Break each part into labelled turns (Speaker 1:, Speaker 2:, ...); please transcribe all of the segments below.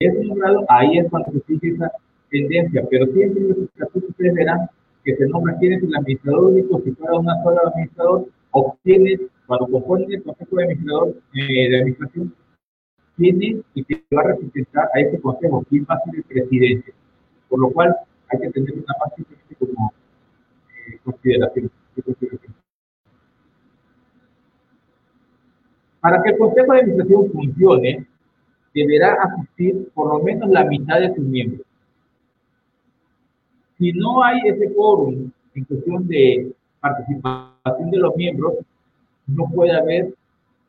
Speaker 1: es nombrado, ahí es cuando se sigue esa tendencia, pero siempre en los estatutos ustedes verán que se nombra quién es el administrador único, si fuera una sola administrador, o quién cuando componen el consejo de administrador eh, de administración, tiene y que va a representar a ese consejo, quién va a ser el presidente. Por lo cual hay que tener una más como eh, consideración. Para que el consejo de administración funcione, deberá asistir por lo menos la mitad de sus miembros. Si no hay ese quórum en cuestión de participación de los miembros, no puede haber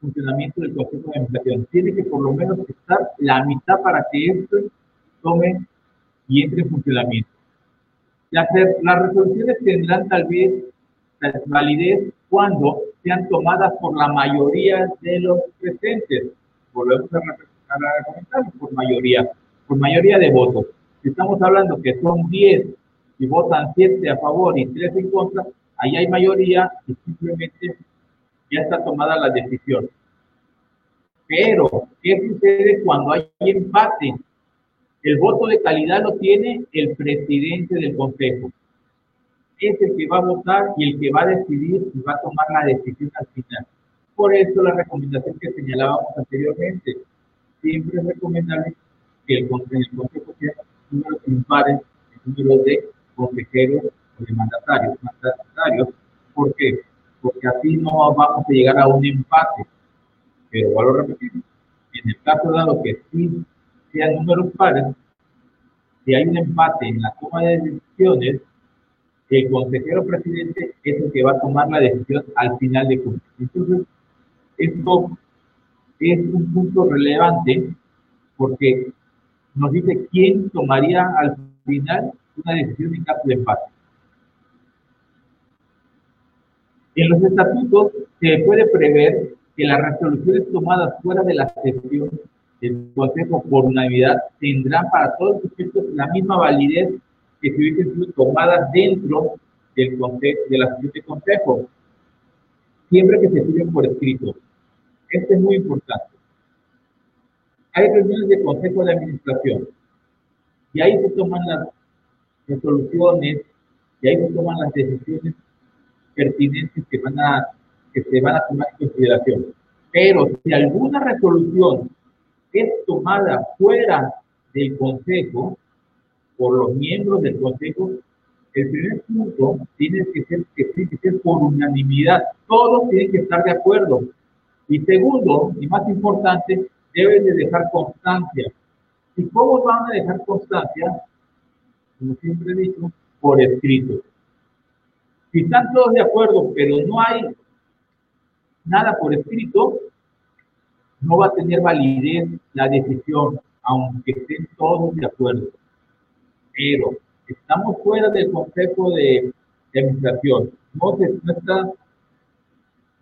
Speaker 1: funcionamiento del Consejo de Administración. Tiene que por lo menos estar la mitad para que esto tome y entre en funcionamiento. Las, las resoluciones tendrán tal vez validez cuando sean tomadas por la mayoría de los presentes. Volvemos a, a comentar por mayoría, por mayoría de votos. Si estamos hablando que son 10 y votan 7 a favor y 3 en contra, ahí hay mayoría y simplemente ya está tomada la decisión. Pero, ¿qué sucede cuando hay empate? El voto de calidad lo tiene el presidente del consejo. Es el que va a votar y el que va a decidir y va a tomar la decisión al final. Por eso la recomendación que señalábamos anteriormente. Siempre es recomendable que el, consejo sea número el número de consejeros o de mandatarios. mandatarios. ¿Por qué? porque así no vamos a llegar a un empate. Pero vuelvo a repetir, en el caso dado que sí sean números pares, si hay un empate en la toma de decisiones, el consejero presidente es el que va a tomar la decisión al final de cuentas. Entonces, esto es un punto relevante porque nos dice quién tomaría al final una decisión en caso de empate. En los estatutos se puede prever que las resoluciones tomadas fuera de la sesión del Consejo por unanimidad tendrán para todos los efectos la misma validez que si hubiesen sido tomadas dentro del de la sesión de Consejo, siempre que se firmen por escrito. Esto es muy importante. Hay reuniones de Consejo de Administración y ahí se toman las resoluciones y ahí se toman las decisiones pertinentes que, van a, que se van a tomar en consideración. Pero si alguna resolución es tomada fuera del Consejo, por los miembros del Consejo, el primer punto tiene que ser, que tiene que ser por unanimidad. Todos tienen que estar de acuerdo. Y segundo, y más importante, deben de dejar constancia. ¿Y cómo van a dejar constancia? Como siempre he dicho, por escrito. Si están todos de acuerdo, pero no hay nada por escrito, no va a tener validez la decisión, aunque estén todos de acuerdo. Pero estamos fuera del Consejo de, Administración. No, está,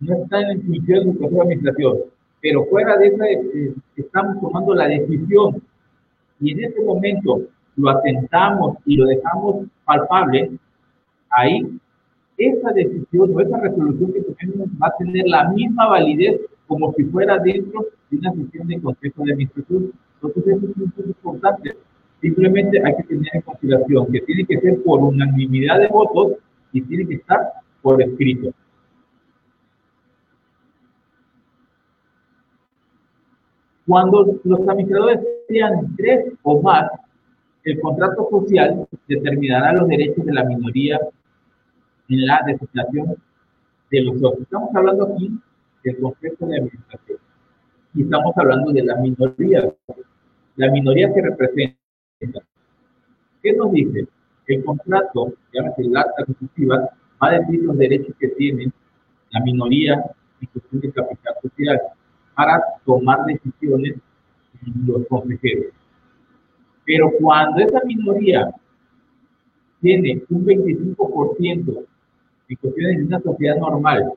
Speaker 1: no está en función del Consejo de Administración, pero fuera de eso eh, estamos tomando la decisión y en ese momento lo atentamos y lo dejamos palpable, ahí esa decisión o esa resolución que tenemos va a tener la misma validez como si fuera dentro de una sesión de consejo de administración. Entonces, eso es un punto importante. Simplemente hay que tener en consideración que tiene que ser por unanimidad de votos y tiene que estar por escrito. Cuando los administradores sean tres o más, el contrato social determinará los derechos de la minoría en la designación de los otros. Estamos hablando aquí del concepto de administración y estamos hablando de la minoría, la minoría que representa. ¿Qué nos dice? El contrato, llámese el acta constitutiva, va a decir los derechos que tiene la minoría en cuestión de capital social para tomar decisiones los consejeros. Pero cuando esa minoría tiene un 25% en cuestiones de una sociedad normal,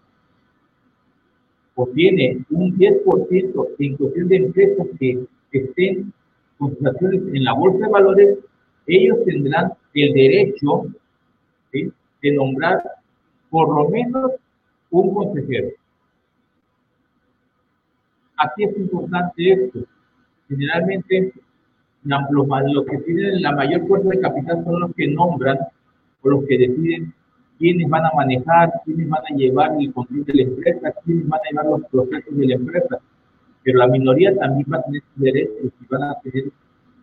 Speaker 1: o tiene un 10% en cuestión de empresas que, estén con en la bolsa de valores, ellos tendrán el derecho de nombrar por lo menos un consejero. Aquí es importante esto. Generalmente los, los que tienen la mayor fuerza de capital son los que nombran o los que deciden quiénes van a manejar, quiénes van a llevar el control de la empresa, quiénes van a llevar los procesos de la empresa. Pero la minoría también va a tener sus derechos y van a tener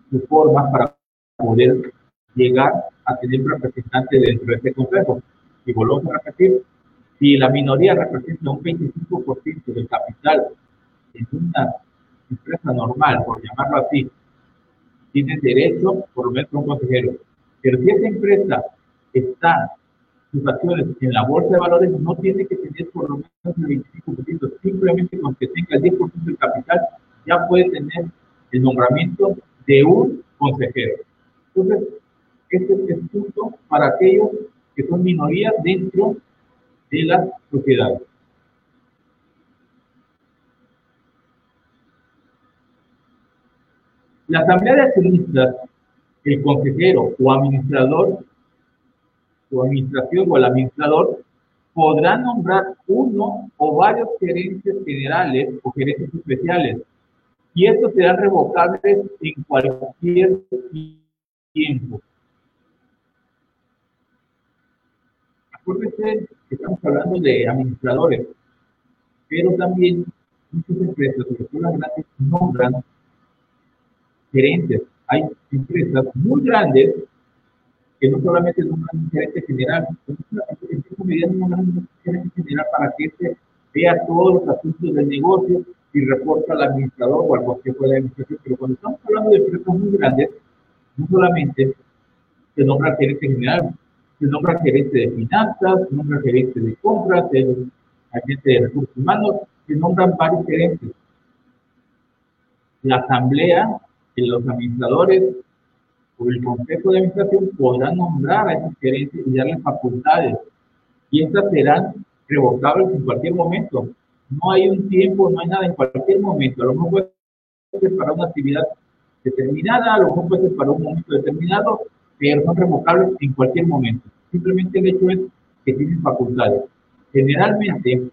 Speaker 1: sus formas para poder llegar a tener representantes dentro de este consejo. Y volvemos a repetir, si la minoría representa un 25% del capital en una empresa normal, por llamarlo así, tiene derecho por a un consejero. Pero si esa empresa está sus acciones en la bolsa de valores, no tiene que tener por lo menos el 25%, simplemente con que tenga el 10% del capital, ya puede tener el nombramiento de un consejero. Entonces, este es el punto para aquellos que son minorías dentro de las sociedades. La asamblea de accionistas, el consejero o administrador o administración o el administrador podrá nombrar uno o varios gerentes generales o gerentes especiales y estos serán revocables en cualquier tiempo. Acuérdense que estamos hablando de administradores, pero también muchas empresas, sobre todo las grandes, nombran gerentes. Hay empresas muy grandes que no solamente nombran un gerente general, sino que nombran un gerente general para que se vea todos los asuntos del negocio y reporta al administrador o al consejo de administración. Pero cuando estamos hablando de empresas muy grandes, no solamente se nombra gerente general, se nombra gerente de finanzas, se nombra gerente de compras, el agente de recursos humanos, se nombran varios gerentes. La asamblea de los administradores o el consejo de administración podrán nombrar a esos gerentes y darles facultades. Y estas serán revocables en cualquier momento. No hay un tiempo, no hay nada en cualquier momento. A lo mejor puede ser para una actividad determinada, a lo mejor puede ser para un momento determinado, pero son revocables en cualquier momento. Simplemente el hecho es que tienen facultades. Generalmente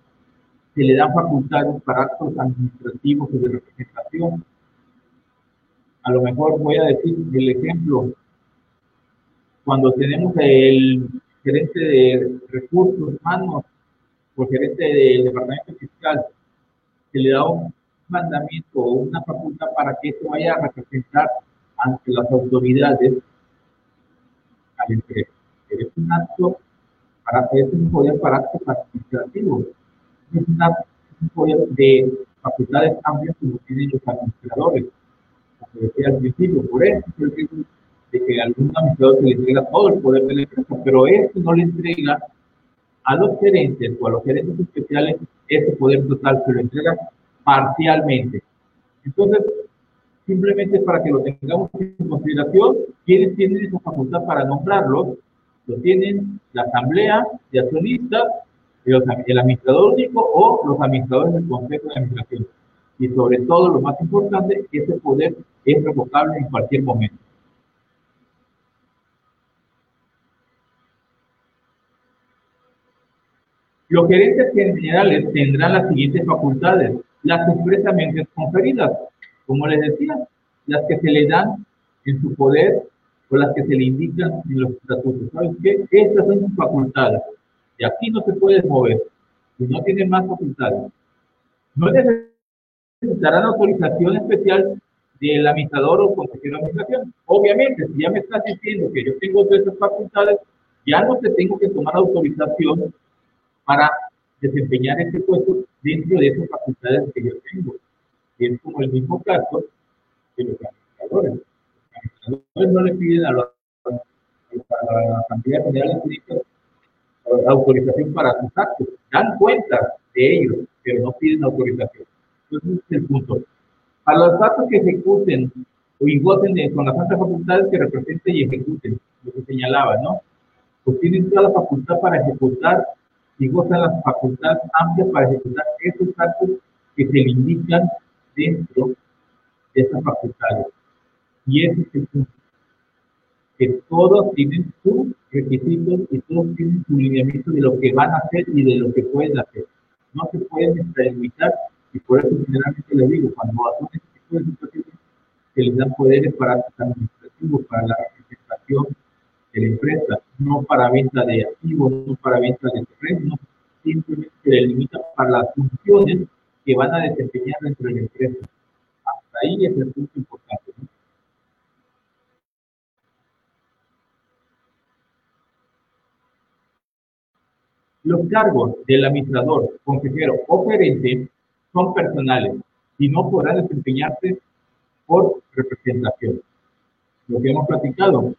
Speaker 1: se le dan facultades para actos administrativos o de representación. A lo mejor voy a decir el ejemplo. Cuando tenemos el gerente de recursos humanos o gerente del departamento fiscal, se le da un mandamiento o una facultad para que esto vaya a representar ante las autoridades a la empresa. Es un acto para es un poder para actos administrativos. Es un poder de facultades amplias como tienen los administradores. Como decía al principio, por eso de que algún administrador se le entrega todo el poder de la empresa, pero esto no le entrega a los gerentes o a los gerentes especiales ese poder total, se lo entrega parcialmente. Entonces, simplemente para que lo tengamos en consideración, ¿quiénes tienen esa facultad para nombrarlos? Lo tienen la asamblea de accionistas, el administrador único o los administradores del consejo de administración. Y sobre todo, lo más importante, ese poder es revocable en cualquier momento. Los gerentes generales tendrán las siguientes facultades las expresamente conferidas, como les decía, las que se le dan en su poder o las que se le indican en los estatutos. ¿Sabes qué? Estas son sus facultades. Y aquí no se puede mover. Y no tiene más facultades. No necesitarán autorización especial del administrador o consejero de administración. Obviamente, si ya me estás diciendo que yo tengo todas esas facultades, ya no te tengo que tomar autorización para desempeñar este puesto dentro de esas facultades que yo tengo. Es como el mismo caso de los administradores. Los administradores no le piden a, la Asamblea General de autorización para sus actos. Dan cuenta de ellos, pero no piden autorización. El punto. A los actos que ejecuten o voten con las altas facultades que representen y ejecuten, lo que señalaba, ¿no? Pues tienen toda la facultad para ejecutar y gozan las facultades amplias para ejecutar esos actos que se le indican dentro de esas facultades. Y ese es el punto. Que todos tienen sus requisitos y todos tienen su lineamiento de lo que van a hacer y de lo que pueden hacer. No se pueden extralimitar y por eso generalmente les digo, cuando hacen este tipo de situaciones, se les dan poderes para administrativos, para la representación de la empresa, no para venta de activos, no para venta de terrenos, simplemente se les limita para las funciones que van a desempeñar dentro de la empresa. Hasta ahí es el punto importante. Los cargos del administrador, consejero o gerente son personales y no podrán desempeñarse por representación. Lo que hemos platicado,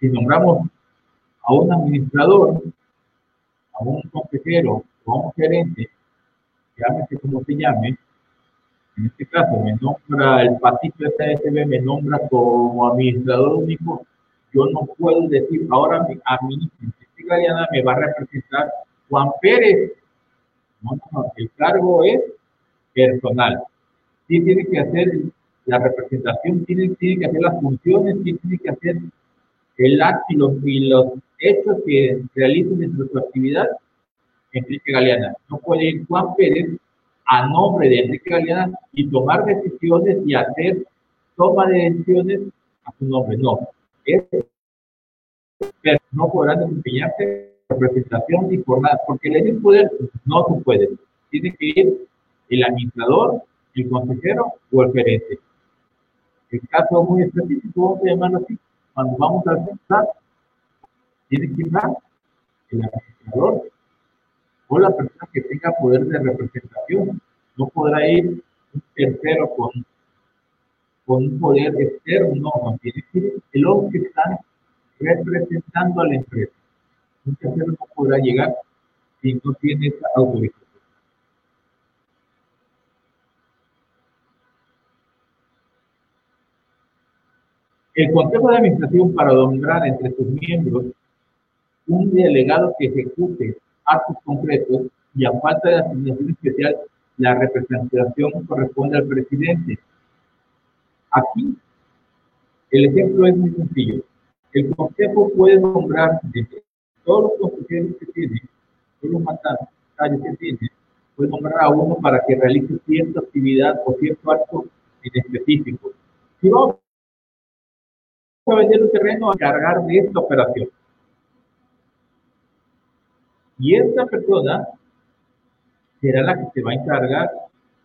Speaker 1: si nombramos a un administrador, a un consejero a un gerente, llámese como se llame, en este caso me nombra el patito SASB, me nombra como administrador único, yo no puedo decir ahora a Galeana me va a representar Juan Pérez. El cargo es personal. Sí tiene que hacer la representación, tiene, tiene que hacer las funciones, tiene que hacer el acto y los, hechos que realicen dentro de su actividad Enrique Galeana. No puede ir Juan Pérez a nombre de Enrique Galeana y tomar decisiones y hacer toma de decisiones a su nombre. No. Es, pero no podrán desempeñarse representación y jornada, porque el poder no se puede. Tiene que ir el administrador, el consejero o el gerente. El caso muy específico, vamos a llamarlo así, cuando vamos a centar, tiene que ir el administrador o la persona que tenga poder de representación. No podrá ir un tercero con, con un poder externo, no, tiene que ir el hombre que está representando a la empresa. Un tercero no podrá llegar si no tiene esa autorización. El Consejo de Administración para nombrar entre sus miembros un delegado que ejecute actos concretos y a falta de asignación especial, la representación corresponde al presidente. Aquí, el ejemplo es muy sencillo. El Consejo puede nombrar entre todos los consejeros que tiene, todos los mandatos que tiene, puede nombrar a uno para que realice cierta actividad o cierto acto en específico. Si vamos vender un terreno a cargar de esta operación. Y esta persona será la que se va a encargar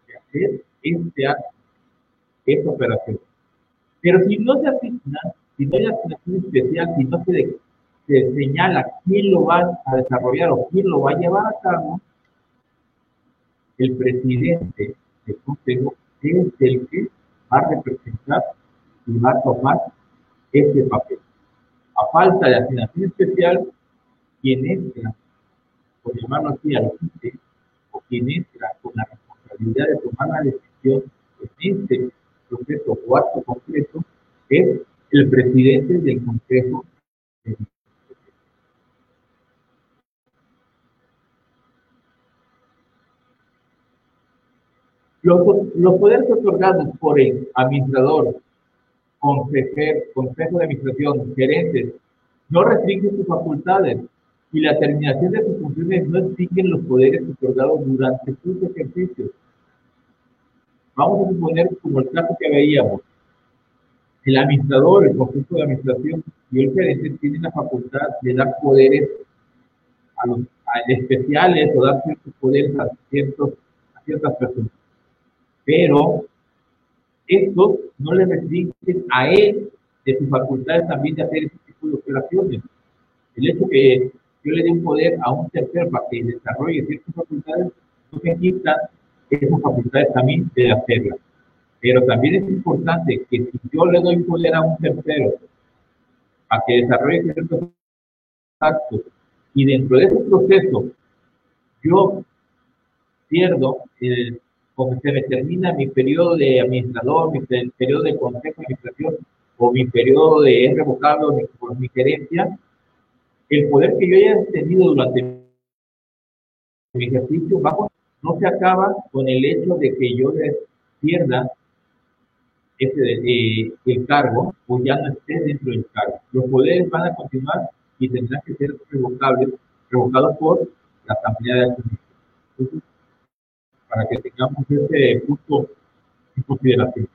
Speaker 1: de hacer este acto, esta operación. Pero si no se asigna, si no hay asignación especial, si no se, se señala quién lo va a desarrollar o quién lo va a llevar a cabo, el presidente del consejo es el que va a representar y va a tomar este papel. A falta de asignación especial, quien entra, por llamarlo así, al quite, o quien entra con la responsabilidad de tomar la decisión en este proceso o acto concreto, es el presidente del Consejo de los, los poderes otorgados por el administrador consejero, consejo de administración, gerentes, no restringen sus facultades y la terminación de sus funciones no exigen los poderes otorgados durante sus ejercicios. Vamos a suponer como el caso que veíamos. El administrador, el consejo de administración y el gerente tienen la facultad de dar poderes a los especiales o dar ciertos poderes a, ciertos, a ciertas personas. Pero esto no le restringen a él de sus facultades también de hacer ese tipo de operaciones. El hecho que yo le dé un poder a un tercero para que desarrolle ciertas facultades, no me quita esas facultades también de hacerlas. Pero también es importante que si yo le doy poder a un tercero para que desarrolle ciertos actos y dentro de ese proceso yo pierdo el como se me termina mi periodo de administrador, mi periodo de consejo de administración o mi periodo de es revocable por mi gerencia, el poder que yo haya tenido durante mi ejercicio bajo no se acaba con el hecho de que yo pierda ese, eh, el cargo o ya no esté dentro del cargo. Los poderes van a continuar y tendrán que ser revocables, revocados por la Asamblea de Accionistas para que tengamos ese punto en consideración.